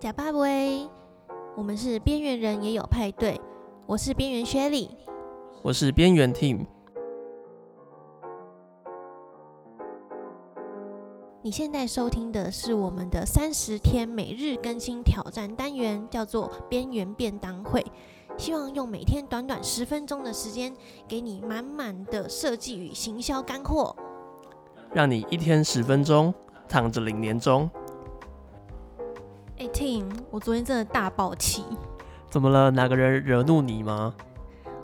假巴威，我们是边缘人也有派对。我是边缘薛莉，我是边缘 Team。你现在收听的是我们的三十天每日更新挑战单元，叫做边缘便当会。希望用每天短短十分钟的时间，给你满满的设计与行销干货，让你一天十分钟躺着领年终。哎，Team，我昨天真的大爆气。怎么了？哪个人惹怒你吗？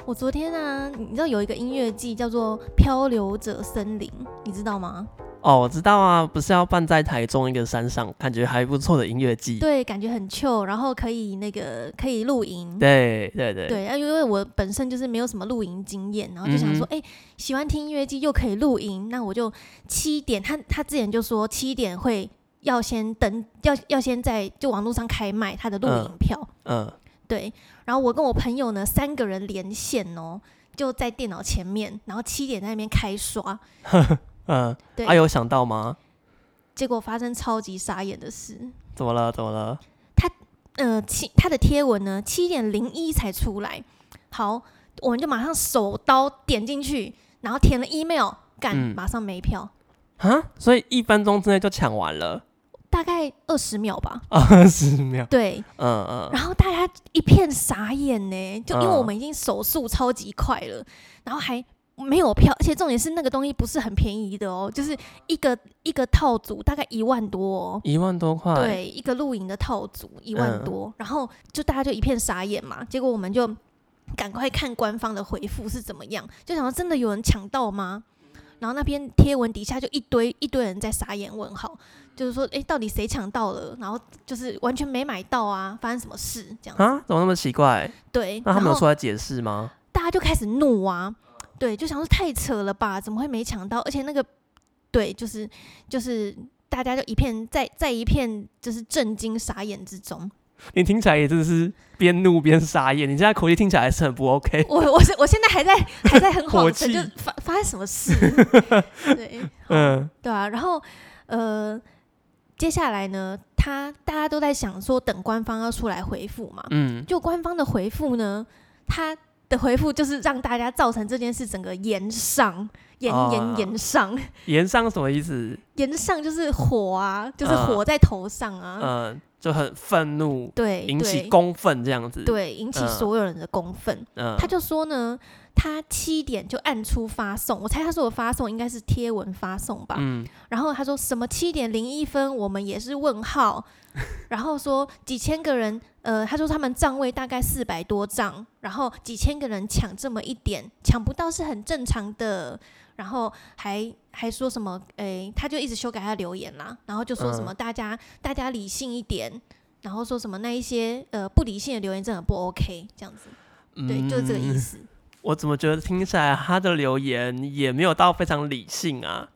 我昨天啊，你知道有一个音乐季叫做《漂流者森林》，你知道吗？哦，我知道啊，不是要办在台中一个山上，感觉还不错的音乐季。对，感觉很 chill，然后可以那个可以露营。对对对。对啊，因为我本身就是没有什么露营经验，然后就想说，哎、嗯，喜欢听音乐季又可以露营，那我就七点，他他之前就说七点会要先登，要要先在就网络上开卖他的录影票。嗯。嗯对，然后我跟我朋友呢三个人连线哦，就在电脑前面，然后七点在那边开刷。嗯，对，有想到吗？结果发生超级傻眼的事。怎么了？怎么了？他呃七他的贴文呢七点零一才出来，好，我们就马上手刀点进去，然后填了 email，干、嗯，马上没票。啊？所以一分钟之内就抢完了？大概二十秒吧，二十秒，对，嗯嗯，然后大家一片傻眼呢，就因为我们已经手速超级快了，嗯，然后还没有票，而且重点是那个东西不是很便宜的哦，就是一个一个套组大概一万多哦，一万多块，对，一个露营的套组一万多，嗯，然后就大家就一片傻眼嘛，结果我们就赶快看官方的回复是怎么样，就想说真的有人抢到吗？然后那篇贴文底下就一堆一堆人在傻眼问号。就是说，哎、欸，到底谁抢到了？然后就是完全没买到啊！发生什么事？这样啊？怎么那么奇怪？对，那他们有出来解释吗？大家就开始怒啊！对，就想说太扯了吧？怎么会没抢到？而且那个，对，就是就是大家就一片在在一片就是震惊傻眼之中。你听起来也真的是边怒边傻眼，你现在口气听起来还是很不 OK。我我是我现在还在还在很慌神，就发发生什么事？对，嗯，对啊，然后呃。接下来呢，他大家都在想说，等官方要出来回复嘛。嗯。就官方的回复呢，他的回复就是让大家造成这件事整个炎上，炎炎炎上。炎上什么意思？炎上就是火啊，就是火在头上啊。嗯。嗯就很愤怒，对，引起公愤这样子，对，引起所有人的公愤。嗯，他就说呢，他七点就按出发送，我猜他说的发送应该是贴文发送吧。嗯，然后他说什么七点零一分，我们也是问号。然后说几千个人，呃，他说他们账位大概四百多账，然后几千个人抢这么一点，抢不到是很正常的。然后还还说什么？诶，他就一直修改他的留言啦，然后就说什么大家、嗯、大家理性一点，然后说什么那一些呃不理性的留言真的不 OK，这样子，嗯、对，就是这个意思。我怎么觉得听起来他的留言也没有到非常理性啊？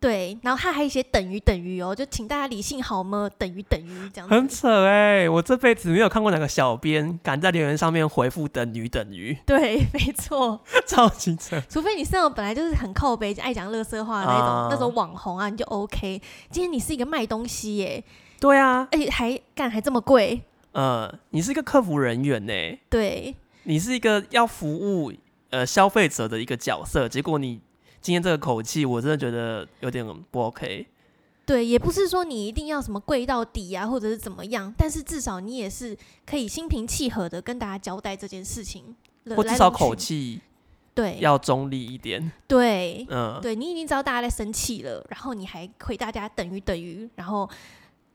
对，然后他还写等于等于哦，就请大家理性好吗？等于等于这样子，很扯哎、欸！我这辈子没有看过哪个小编敢在留言上面回复等于等于。对，没错，超级扯。除非你是那种本来就是很靠北、爱讲乐色话的那种、啊、那种网红啊，你就 OK。今天你是一个卖东西耶、欸，对啊，而且还干还这么贵。呃，你是一个客服人员呢、欸，对，你是一个要服务呃消费者的一个角色，结果你。今天这个口气，我真的觉得有点不 OK。对，也不是说你一定要什么跪到底啊，或者是怎么样，但是至少你也是可以心平气和的跟大家交代这件事情。或至少口气对要中立一点。对，嗯，对你已经知道大家在生气了，然后你还回大家等于等于，然后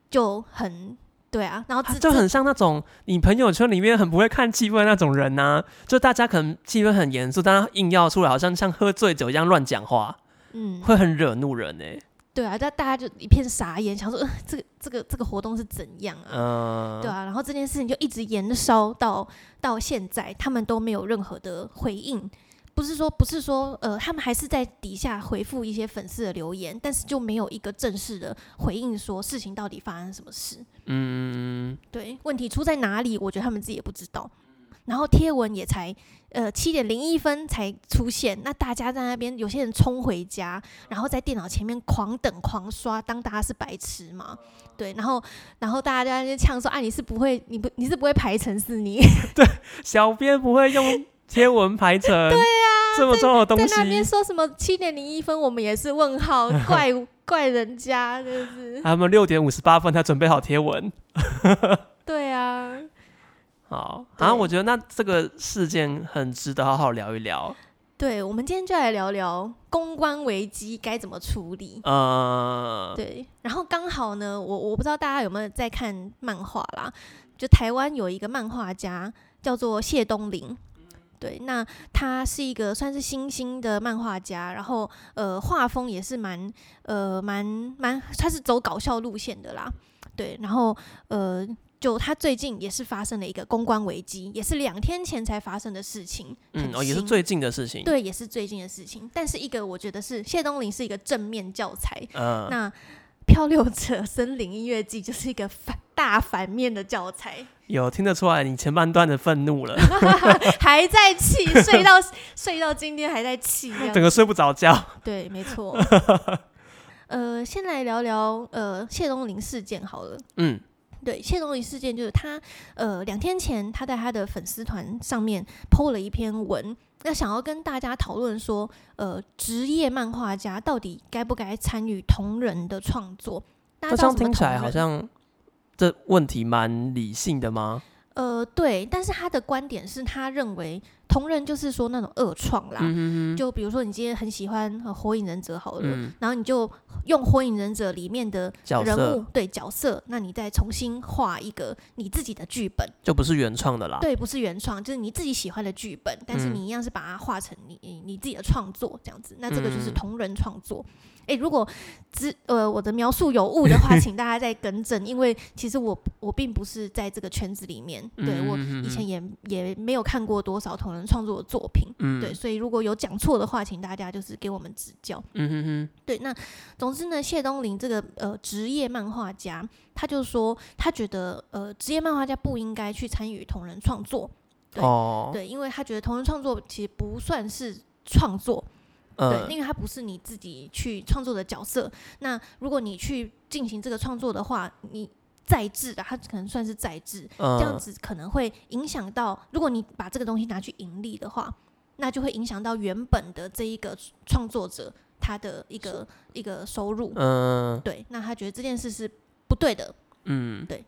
就很。对啊，然后就很像那种你朋友圈里面很不会看气氛那种人呐、啊，就大家可能气氛很严肃，但他硬要出来，好像像喝醉酒一样乱讲话，嗯，会很惹怒人呢、欸。对啊，但大家就一片傻眼，想说，呃，这个这个这个活动是怎样啊？嗯，对啊，然后这件事情就一直延烧到到现在，他们都没有任何的回应。不是说，不是说，呃，他们还是在底下回复一些粉丝的留言，但是就没有一个正式的回应，说事情到底发生什么事。嗯，对，问题出在哪里？我觉得他们自己也不知道。然后贴文也才，呃七点零一分才出现，那大家在那边有些人冲回家，然后在电脑前面狂等狂刷，当大家是白痴嘛？对，然后然后大家在那边呛说：“啊，你是不会，你不你是不会排程是你？” 对，小编不会用贴文排程。对啊，这么重要的东西，在，那边说什么七点零一分，我们也是问号，怪怪人家，就是。他们六点五十八分才准备好贴文。对啊。好，然后我觉得那这个事件很值得好好聊一聊。对，我们今天就来聊聊公关危机该怎么处理。呃，对，然后刚好呢，我我不知道大家有没有在看漫画啦，就台湾有一个漫画家叫做谢东霖，对，那他是一个算是新兴的漫画家，然后呃画风也是蛮呃蛮蛮，他是走搞笑路线的啦，对，然后呃。就他最近也是发生了一个公关危机，也是两天前才发生的事情。嗯，哦，也是最近的事情。对，也是最近的事情。但是一个我觉得是谢东林是一个正面教材。嗯。那《漂流者森林音乐季》就是一个反大反面的教材。有听得出来你前半段的愤怒了，还在气，睡到 睡到今天还在气，整个睡不着觉。对，没错。呃，先来聊聊呃谢东林事件好了。嗯。对，谢东林事件就是他，呃，两天前他在他的粉丝团上面 PO 了一篇文，那想要跟大家讨论说，呃，职业漫画家到底该不该参与同人的创作？大家这样听起来好像这问题蛮理性的吗？呃，对，但是他的观点是他认为同人就是说那种恶创啦，就比如说你今天很喜欢《火影忍者》好了，嗯、然后你就用《火影忍者》里面的人物角对角色，那你再重新画一个你自己的剧本，就不是原创的啦。对，不是原创，就是你自己喜欢的剧本，但是你一样是把它画成你你自己的创作这样子，那这个就是同人创作。嗯诶，如果之呃我的描述有误的话，请大家再更正，因为其实我我并不是在这个圈子里面，对我以前也也没有看过多少同人创作的作品，嗯、对，所以如果有讲错的话，请大家就是给我们指教。嗯哼哼，对，那总之呢，谢东林这个呃职业漫画家，他就说他觉得呃职业漫画家不应该去参与同人创作，对、哦、对，因为他觉得同人创作其实不算是创作。对，因为它不是你自己去创作的角色。那如果你去进行这个创作的话，你再制的，它可能算是在制，这样子可能会影响到。如果你把这个东西拿去盈利的话，那就会影响到原本的这一个创作者他的一个一个收入。嗯，对。那他觉得这件事是不对的。嗯，对。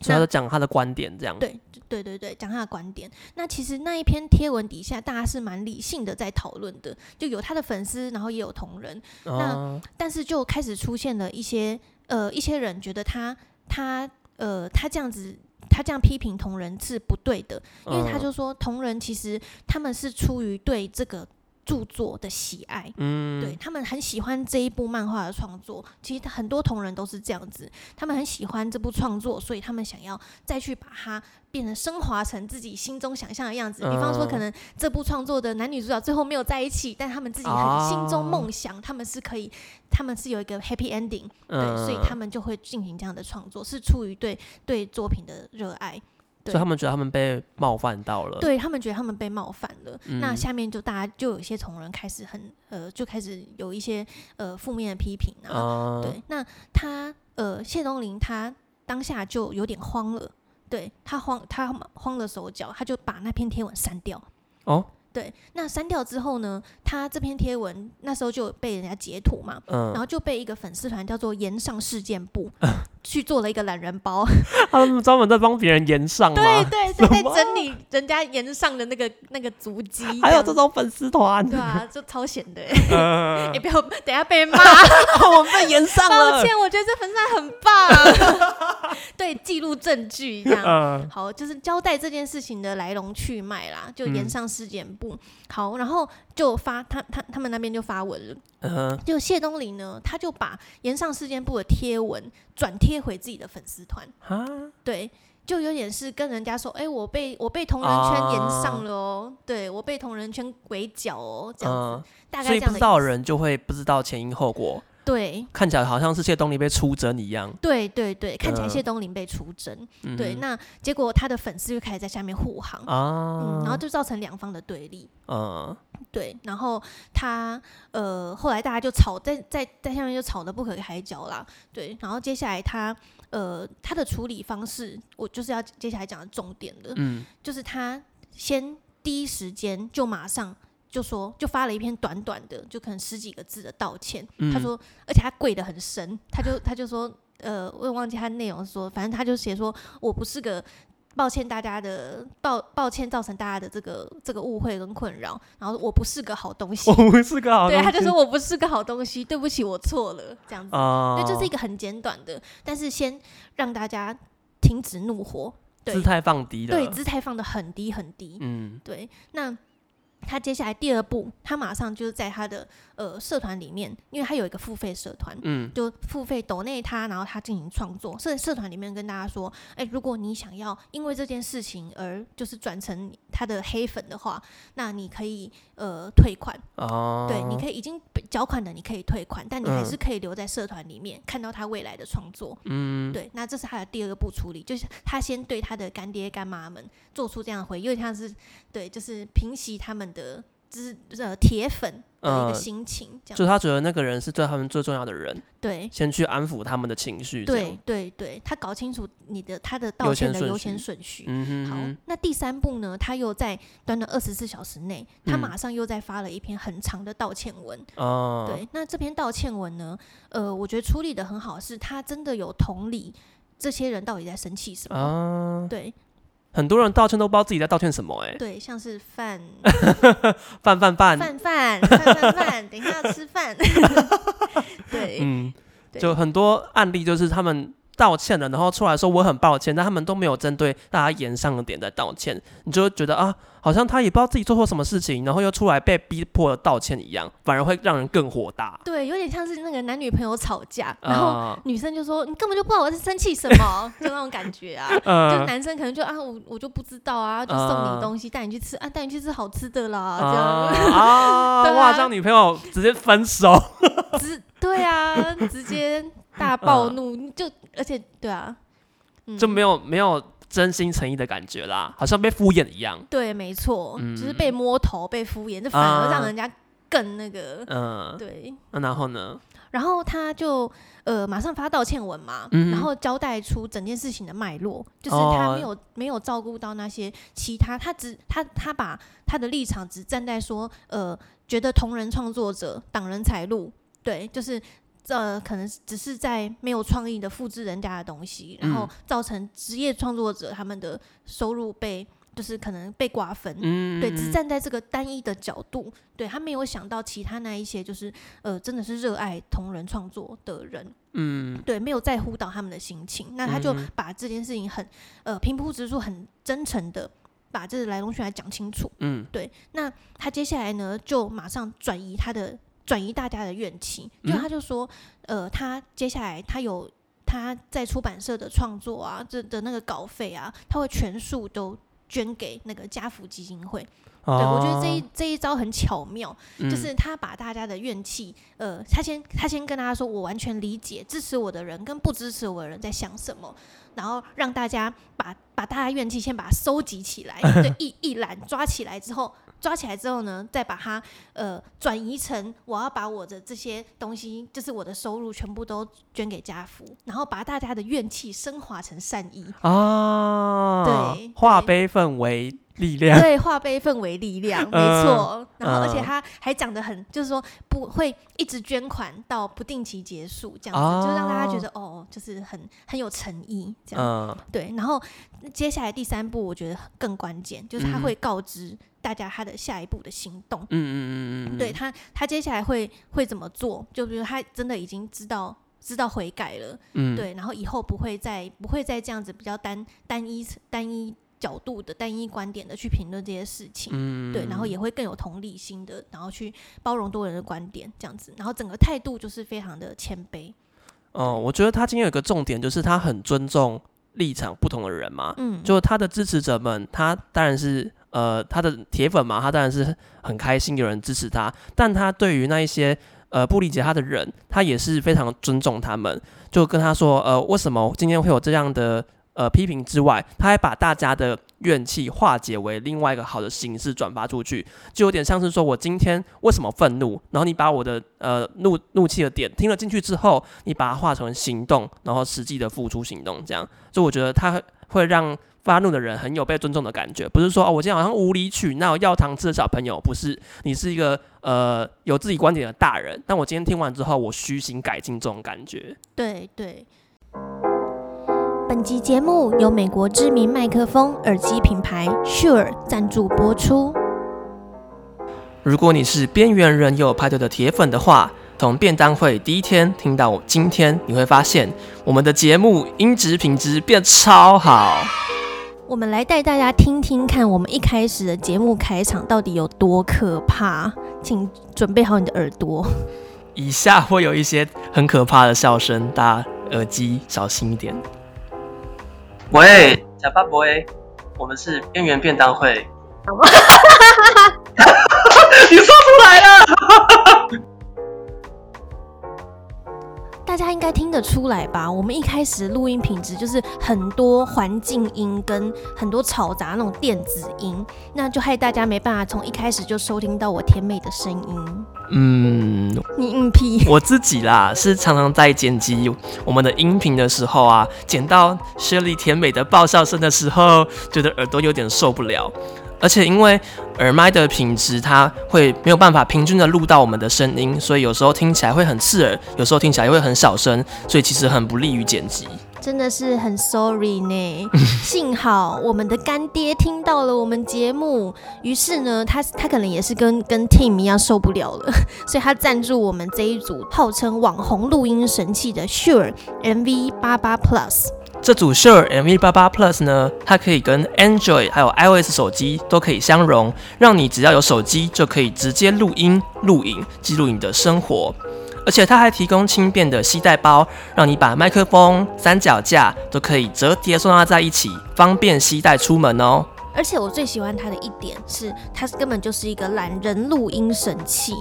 主要是讲他的观点，这样。对对对对，讲他的观点。那其实那一篇贴文底下，大家是蛮理性的在讨论的，就有他的粉丝，然后也有同仁。哦、那但是就开始出现了一些呃一些人觉得他他呃他这样子他这样批评同人是不对的，因为他就说同人其实他们是出于对这个。著作的喜爱，嗯，对他们很喜欢这一部漫画的创作。其实很多同人都是这样子，他们很喜欢这部创作，所以他们想要再去把它变成升华成自己心中想象的样子。比方说，可能这部创作的男女主角最后没有在一起，但他们自己很心中梦想，他们是可以，他们是有一个 happy ending，对，所以他们就会进行这样的创作，是出于对对作品的热爱。所以他们觉得他们被冒犯到了，对他们觉得他们被冒犯了。嗯、那下面就大家就有一些同仁开始很呃，就开始有一些呃负面的批评啊。呃、对，那他呃谢东林他当下就有点慌了，对他慌他慌了手脚，他就把那篇贴文删掉。哦。对，那删掉之后呢？他这篇贴文那时候就被人家截图嘛，嗯、然后就被一个粉丝团叫做“延上事件部” 去做了一个懒人包。他们专门在帮别人延上？对对，对，在整理人家延上的那个那个足迹。还有这种粉丝团？对啊，就超闲的。也不要等下被骂，我们被延上了。抱歉，我觉得这粉丝团很棒。对，记录证据一样。嗯、好，就是交代这件事情的来龙去脉啦，就延上事件簿。不好，然后就发他他他们那边就发文了，嗯、uh，huh. 就谢东林呢，他就把延上事件部的贴文转贴回自己的粉丝团，啊?对，就有点是跟人家说，哎，我被我被同人圈延上了哦，uh, 对我被同人圈围剿哦，这样子，uh, 大概这样的，所以不知道的人就会不知道前因后果。对，看起来好像是谢东霖被出征一样。对对对，看起来谢东霖被出征。嗯、对，那结果他的粉丝就开始在下面护航啊、嗯，然后就造成两方的对立。嗯，对，然后他呃，后来大家就吵，在在在下面就吵得不可开交啦。对，然后接下来他呃，他的处理方式，我就是要接下来讲的重点的，嗯，就是他先第一时间就马上。就说，就发了一篇短短的，就可能十几个字的道歉。嗯、他说，而且他跪得很深，他就他就说，呃，我也忘记他内容说，反正他就写说，我不是个，抱歉大家的，抱抱歉造成大家的这个这个误会跟困扰，然后我不是个好东西，我不是个好。东西，对，他就说我不是个好东西，对不起，我错了，这样子，哦、对，就是一个很简短的，但是先让大家停止怒火，对，姿态放低的，对，姿态放的很低很低，嗯，对，那。他接下来第二步，他马上就是在他的呃社团里面，因为他有一个付费社团，嗯，就付费抖内他，然后他进行创作。社社团里面跟大家说，哎、欸，如果你想要因为这件事情而就是转成他的黑粉的话，那你可以呃退款。哦，对，你可以已经缴款的你可以退款，但你还是可以留在社团里面、嗯、看到他未来的创作，嗯，对，那这是他的第二个步处理，就是他先对他的干爹干妈们做出这样的回应，因为像是对，就是平息他们的。就是呃铁粉的一个心情，这样、嗯、就他觉得那个人是对他们最重要的人，对，先去安抚他们的情绪，对对对，他搞清楚你的他的道歉的优先顺序。嗯好，那第三步呢？他又在短短二十四小时内，他马上又再发了一篇很长的道歉文。哦、嗯，对，那这篇道歉文呢？呃，我觉得处理的很好，是他真的有同理这些人到底在生气什么。嗯、对。很多人道歉都不知道自己在道歉什么，哎，对，像是饭。饭 饭饭。饭饭饭饭饭，等一下要吃饭，对，嗯，就很多案例就是他们。道歉了，然后出来说我很抱歉，但他们都没有针对大家言上的点在道歉，你就会觉得啊，好像他也不知道自己做错什么事情，然后又出来被逼迫道歉一样，反而会让人更火大。对，有点像是那个男女朋友吵架，然后女生就说、uh, 你根本就不知道我在生气什么，就那种感觉啊。Uh, 就男生可能就啊，我我就不知道啊，就送你东西，带、uh, 你去吃啊，带你去吃好吃的啦，这样 啊，哇，这样女朋友直接分手，直对啊，直接。大暴怒，嗯、就而且对啊，嗯、就没有没有真心诚意的感觉啦，好像被敷衍一样。对，没错，嗯、就是被摸头、被敷衍，这反而让人家更那个。嗯，对。那然后呢？然后他就呃马上发道歉文嘛，嗯、然后交代出整件事情的脉络，就是他没有、哦、没有照顾到那些其他，他只他他把他的立场只站在说呃觉得同人创作者挡人财路，对，就是。这可能只是在没有创意的复制人家的东西，然后造成职业创作者他们的收入被就是可能被瓜分。嗯，对，只站在这个单一的角度，对，他没有想到其他那一些就是呃真的是热爱同人创作的人，嗯，对，没有在乎到他们的心情，那他就把这件事情很呃平铺直述、很真诚的把这个来龙去脉讲清楚。嗯，对，那他接下来呢就马上转移他的。转移大家的怨气，就他就说，呃，他接下来他有他在出版社的创作啊，这的那个稿费啊，他会全数都捐给那个家福基金会。对，我觉得这一这一招很巧妙，就是他把大家的怨气，呃，他先他先跟大家说，我完全理解支持我的人跟不支持我的人在想什么，然后让大家把把大家怨气先把它收集起来，对，一一揽抓起来之后。抓起来之后呢，再把它呃转移成我要把我的这些东西，就是我的收入全部都捐给家福，然后把大家的怨气升华成善意。啊，对，化悲愤为力量，对，化悲愤为力量，没错。然后而且他还讲的很，就是说不会一直捐款到不定期结束，这样子就让大家觉得哦，就是很很有诚意这样。对，然后接下来第三步我觉得更关键，就是他会告知。大家他的下一步的行动，嗯嗯嗯嗯，对他，他接下来会会怎么做？就比如他真的已经知道知道悔改了，嗯，对，然后以后不会再不会再这样子比较单单一单一角度的单一观点的去评论这些事情，嗯，对，然后也会更有同理心的，然后去包容多人的观点，这样子，然后整个态度就是非常的谦卑。哦，我觉得他今天有个重点，就是他很尊重立场不同的人嘛，嗯，就他的支持者们，他当然是。呃，他的铁粉嘛，他当然是很开心有人支持他，但他对于那一些呃不理解他的人，他也是非常尊重他们，就跟他说，呃，为什么今天会有这样的呃批评之外，他还把大家的怨气化解为另外一个好的形式转发出去，就有点像是说我今天为什么愤怒，然后你把我的呃怒怒气的点听了进去之后，你把它化成行动，然后实际的付出行动，这样，就我觉得他会让。发怒的人很有被尊重的感觉，不是说哦，我今天好像无理取闹要糖吃的小朋友，不是，你是一个呃有自己观点的大人。但我今天听完之后，我虚心改进这种感觉。对对。本集节目由美国知名麦克风耳机品牌 Shure 赞助播出。如果你是边缘人有派对的铁粉的话，从便当会第一天听到今天，你会发现我们的节目音质品质变超好。我们来带大家听听看，我们一开始的节目开场到底有多可怕，请准备好你的耳朵。以下会有一些很可怕的笑声，大家耳机小心一点。喂，假巴博，我们是边缘便当会。你说出来了。大家应该听得出来吧？我们一开始录音品质就是很多环境音跟很多嘈杂那种电子音，那就害大家没办法从一开始就收听到我甜美的声音。嗯，你硬皮。我自己啦，是常常在剪辑我们的音频的时候啊，剪到 Shirley 甜美的爆笑声的时候，觉得耳朵有点受不了。而且因为耳麦的品质，它会没有办法平均的录到我们的声音，所以有时候听起来会很刺耳，有时候听起来又会很小声，所以其实很不利于剪辑。真的是很 sorry 呢。幸好我们的干爹听到了我们节目，于是呢，他他可能也是跟跟 Tim 一样受不了了，所以他赞助我们这一组号称网红录音神器的 Shure MV 八八 Plus。这组 Sure MV88 Plus 呢，它可以跟 Android 还有 iOS 手机都可以相容，让你只要有手机就可以直接录音、录影、记录你的生活。而且它还提供轻便的携带包，让你把麦克风、三脚架都可以折叠收纳在一起，方便携带出门哦。而且我最喜欢它的一点是，它根本就是一个懒人录音神器。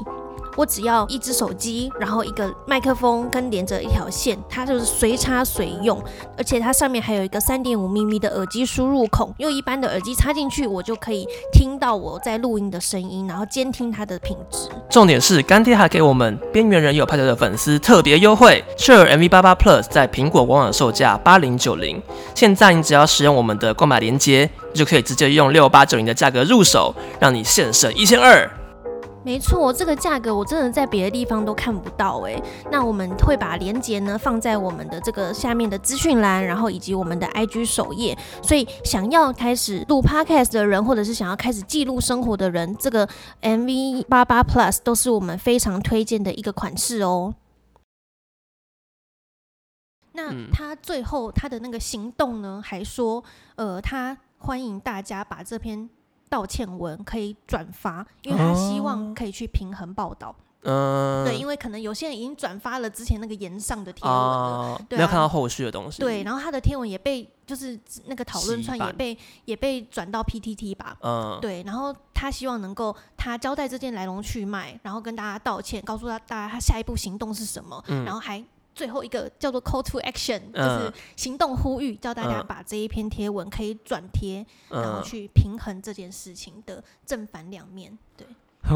我只要一只手机，然后一个麦克风跟连着一条线，它就是随插随用，而且它上面还有一个三点五 mm 的耳机输入孔，用一般的耳机插进去，我就可以听到我在录音的声音，然后监听它的品质。重点是干爹还给我们边缘人有派对的粉丝特别优惠，Shure MV88 Plus 在苹果官网售价八零九零，现在你只要使用我们的购买链接，就可以直接用六八九零的价格入手，让你现省一千二。没错，这个价格我真的在别的地方都看不到哎。那我们会把链接呢放在我们的这个下面的资讯栏，然后以及我们的 IG 首页。所以想要开始录 Podcast 的人，或者是想要开始记录生活的人，这个 MV 八八 Plus 都是我们非常推荐的一个款式哦。那他最后他的那个行动呢，还说，呃，他欢迎大家把这篇。道歉文可以转发，因为他希望可以去平衡报道。嗯，对，因为可能有些人已经转发了之前那个延上的贴文了，嗯、对、啊，没有看到后续的东西。对，然后他的贴文也被就是那个讨论串也被也被转到 PTT 吧。嗯，对，然后他希望能够他交代这件来龙去脉，然后跟大家道歉，告诉他大家他下一步行动是什么，嗯、然后还。最后一个叫做 call to action，就是行动呼吁，叫大家把这一篇贴文可以转贴，然后去平衡这件事情的正反两面，对。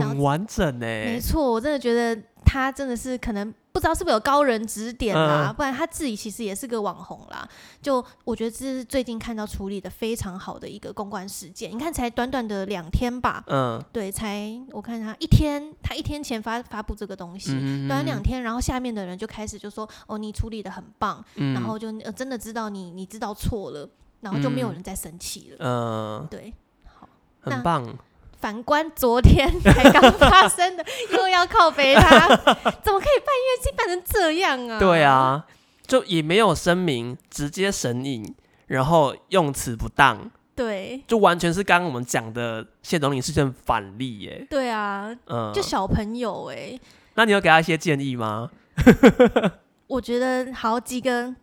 很完整呢，没错，我真的觉得他真的是可能不知道是不是有高人指点啦，嗯、不然他自己其实也是个网红啦。就我觉得这是最近看到处理的非常好的一个公关事件。你看，才短短的两天吧，嗯，对，才我看他一天，他一天前发发布这个东西，嗯、短短两天，然后下面的人就开始就说，哦，你处理的很棒，嗯、然后就、呃、真的知道你你知道错了，然后就没有人再生气了，嗯，对，好，很棒。反观昨天才刚发生的，又要靠背他，怎么可以办乐器办成这样啊？对啊，就也没有声明，直接神隐，然后用词不当，对，就完全是刚刚我们讲的谢总领事件反例耶。对啊，嗯，就小朋友哎，那你有给他一些建议吗？我觉得好几个。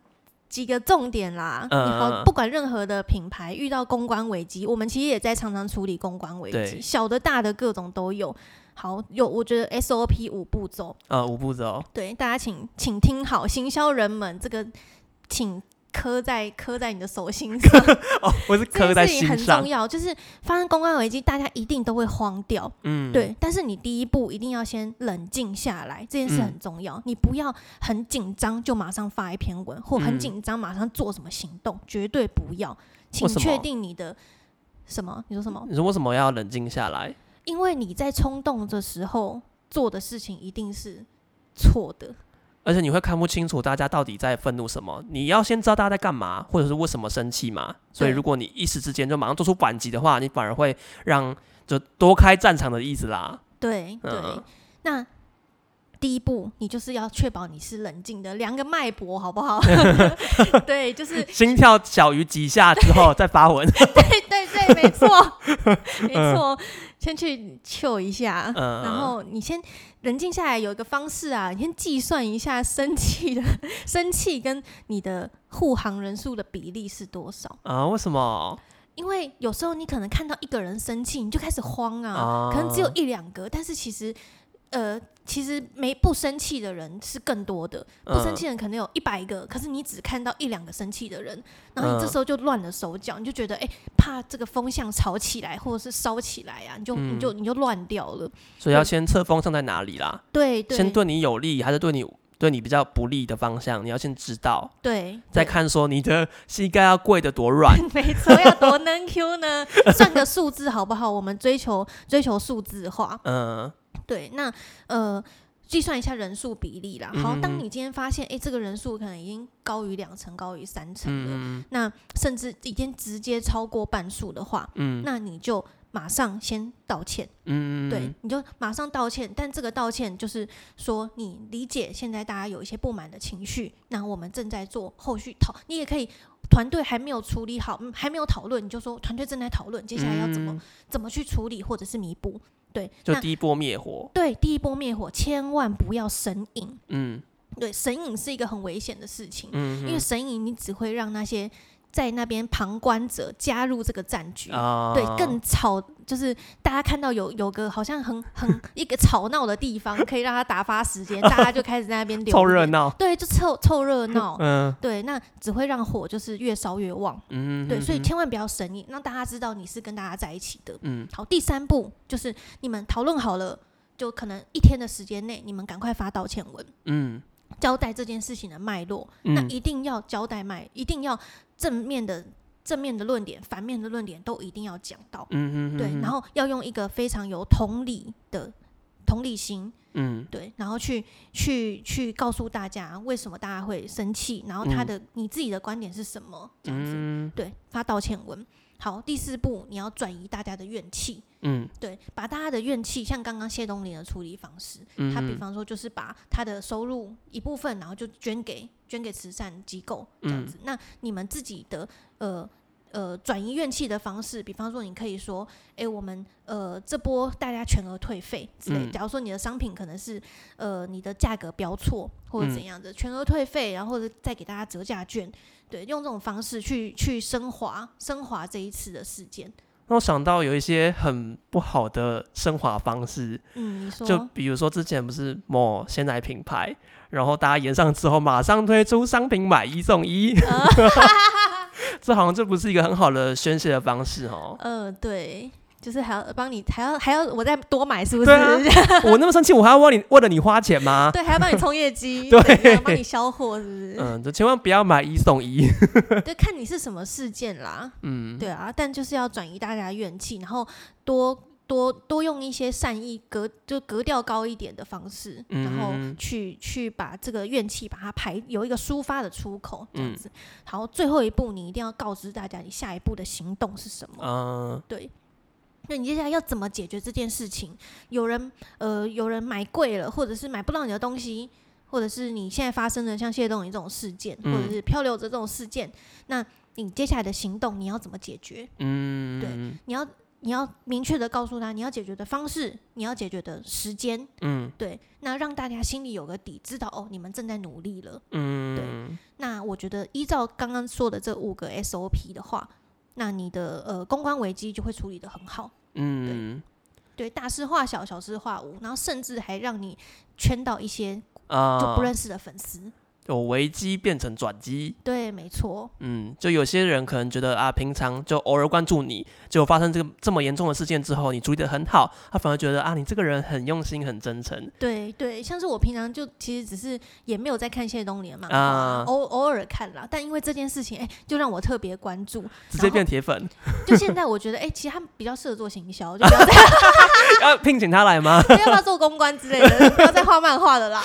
几个重点啦，嗯、你好，不管任何的品牌遇到公关危机，我们其实也在常常处理公关危机，小的大的各种都有。好，有我觉得 SOP 五步骤，呃，五步骤，对，大家请请听好，行销人们这个请。刻在磕在你的手心上 哦，不是刻在心上。很重要，就是发生公关危机，大家一定都会慌掉，嗯，对。但是你第一步一定要先冷静下来，这件事很重要。嗯、你不要很紧张就马上发一篇文，或很紧张马上做什么行动，嗯、绝对不要。请确定你的什么？你说什么？你说为什么要冷静下来？因为你在冲动的时候做的事情一定是错的。而且你会看不清楚大家到底在愤怒什么，你要先知道大家在干嘛，或者是为什么生气嘛。所以如果你一时之间就马上做出反击的话，你反而会让就多开战场的意思啦。对对，嗯、那第一步你就是要确保你是冷静的，量个脉搏好不好？对，就是 心跳小于几下之后再发文。对对对，没错没错。先去求一下，嗯、然后你先冷静下来。有一个方式啊，你先计算一下生气的 生气跟你的护航人数的比例是多少啊？为什么？因为有时候你可能看到一个人生气，你就开始慌啊，啊可能只有一两个，但是其实。呃，其实没不生气的人是更多的，不生气的人可能有一百个，嗯、可是你只看到一两个生气的人，然后你这时候就乱了手脚，你就觉得哎，怕这个风向吵起来或者是烧起来啊，你就、嗯、你就你就乱掉了。所以要先测风向在哪里啦？对，对，先对你有利还是对你对你比较不利的方向，你要先知道。对，再看说你的膝盖要跪得多软，没错，要多能 Q 呢？算个数字好不好？我们追求追求数字化。嗯。对，那呃，计算一下人数比例啦。好，当你今天发现，哎，这个人数可能已经高于两成，高于三成了，嗯、那甚至已经直接超过半数的话，嗯，那你就马上先道歉。嗯，对，你就马上道歉。但这个道歉就是说，你理解现在大家有一些不满的情绪，那我们正在做后续讨，你也可以，团队还没有处理好，还没有讨论，你就说团队正在讨论，接下来要怎么、嗯、怎么去处理或者是弥补。对，就第一波灭火。对，第一波灭火，千万不要神隐。嗯，对，神隐是一个很危险的事情。嗯，因为神隐你只会让那些。在那边旁观者加入这个战局，啊、对，更吵，就是大家看到有有个好像很很一个吵闹的地方，可以让他打发时间，大家就开始在那边凑热闹，对，就凑凑热闹，嗯，对，那只会让火就是越烧越旺，嗯，对，所以千万不要神隐，让大家知道你是跟大家在一起的，嗯，好，第三步就是你们讨论好了，就可能一天的时间内，你们赶快发道歉文，嗯。交代这件事情的脉络，嗯、那一定要交代脉，一定要正面的正面的论点，反面的论点都一定要讲到。嗯嗯嗯，对，然后要用一个非常有同理的同理心，嗯，对，然后去去去告诉大家为什么大家会生气，然后他的、嗯、你自己的观点是什么，这样子，嗯、对，发道歉文。好，第四步你要转移大家的怨气。嗯，对，把大家的怨气，像刚刚谢东林的处理方式，嗯、他比方说就是把他的收入一部分，然后就捐给捐给慈善机构这样子。嗯、那你们自己的呃呃转移怨气的方式，比方说你可以说，哎，我们呃这波大家全额退费之类。嗯、假如说你的商品可能是呃你的价格标错或者怎样的，嗯、全额退费，然后或者再给大家折价券。对，用这种方式去去升华升华这一次的事件。那我想到有一些很不好的升华方式，嗯，就比如说之前不是某鲜奶品牌，然后大家延上之后马上推出商品买一送一，这好像这不是一个很好的宣泄的方式哦。嗯、呃，对。就是还要帮你，还要还要我再多买，是不是？啊、我那么生气，我还要为你为了你花钱吗？对，还要帮你充业绩，对，帮你销货，是不是？嗯，就千万不要买一送一。对，看你是什么事件啦。嗯，对啊，但就是要转移大家的怨气，然后多多多用一些善意格就格调高一点的方式，嗯、然后去去把这个怨气把它排有一个抒发的出口，这样子。嗯、好，最后一步你一定要告知大家你下一步的行动是什么。嗯，对。那你接下来要怎么解决这件事情？有人呃，有人买贵了，或者是买不到你的东西，或者是你现在发生的像谢东霖这种事件，嗯、或者是漂流者这种事件，那你接下来的行动你要怎么解决？嗯，对，你要你要明确的告诉他你要解决的方式，你要解决的时间，嗯，对，那让大家心里有个底，知道哦，你们正在努力了，嗯，对。那我觉得依照刚刚说的这五个 SOP 的话。那你的呃公关危机就会处理的很好，嗯，对对，大事化小，小事化无，然后甚至还让你圈到一些就不认识的粉丝。呃有危机变成转机，对，没错。嗯，就有些人可能觉得啊，平常就偶尔关注你，结果发生这个这么严重的事件之后，你处理的很好，他反而觉得啊，你这个人很用心、很真诚。对对，像是我平常就其实只是也没有在看谢东尼的漫画，啊、偶偶尔看啦。但因为这件事情，哎、欸，就让我特别关注，直接变铁粉。就现在我觉得，哎、欸，其实他比较适合做行销，就不要再 要聘请他来吗？要不要做公关之类的？不要再画漫画了啦，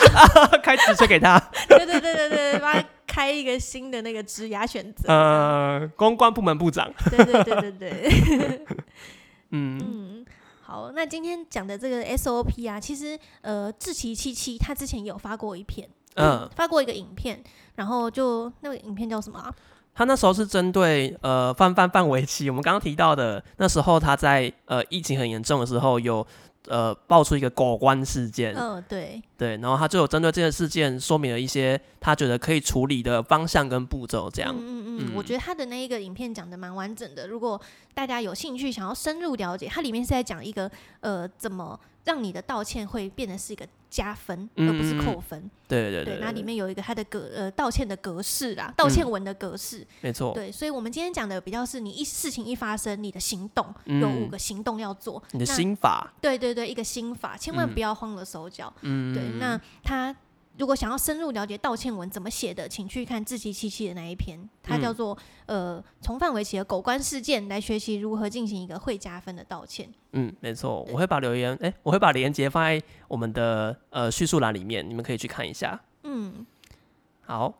开直车给他。对对对对对，帮他开一个新的那个职涯选择。呃，公关部门部长。对对对对对。嗯嗯，好，那今天讲的这个 SOP 啊，其实呃，志奇七七他之前有发过一篇，嗯，嗯发过一个影片，然后就那个影片叫什么啊？他那时候是针对呃范范范玮琪，我们刚刚提到的那时候他在呃疫情很严重的时候有。呃，爆出一个狗官事件。嗯、哦，对，对，然后他就有针对这个事件说明了一些他觉得可以处理的方向跟步骤，这样。嗯嗯嗯，我觉得他的那一个影片讲的蛮完整的。如果大家有兴趣想要深入了解，它里面是在讲一个呃怎么。让你的道歉会变得是一个加分，而不是扣分。嗯、对对对，对，那里面有一个它的格呃道歉的格式啊，道歉文的格式。嗯、没错。对，所以我们今天讲的比较是你一事情一发生，你的行动、嗯、有五个行动要做。你的心法。对对对，一个心法，千万不要慌了手脚。嗯。对，那他。如果想要深入了解道歉文怎么写的，请去看志祺七七的那一篇，它叫做、嗯、呃从范玮琪的狗官事件来学习如何进行一个会加分的道歉。嗯，没错，我会把留言哎、欸，我会把连接放在我们的呃叙述栏里面，你们可以去看一下。嗯，好，好，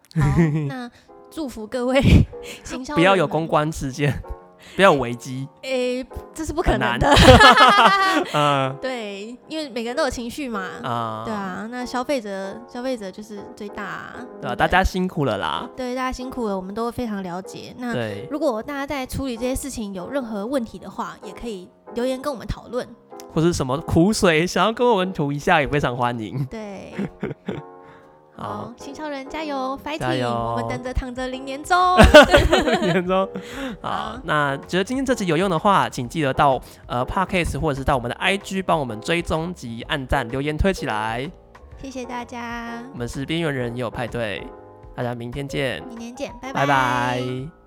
那祝福各位 行销，不要有公关事件。不要危机，诶、欸，这是不可能的。嗯，对，因为每个人都有情绪嘛。啊、嗯，对啊，那消费者，消费者就是最大、啊。对啊，大家辛苦了啦。对，大家辛苦了，我们都非常了解。那如果大家在处理这些事情有任何问题的话，也可以留言跟我们讨论。或是什么苦水想要跟我们吐一下，也非常欢迎。对。好，新超人加油，fighting！我们等着躺着领年终。领年终。好，那觉得今天这集有用的话，请记得到呃 Podcast 或者是到我们的 IG 帮我们追踪及按赞、留言推起来。谢谢大家。我们是边缘人也有派对，大家明天见。明天见。拜拜。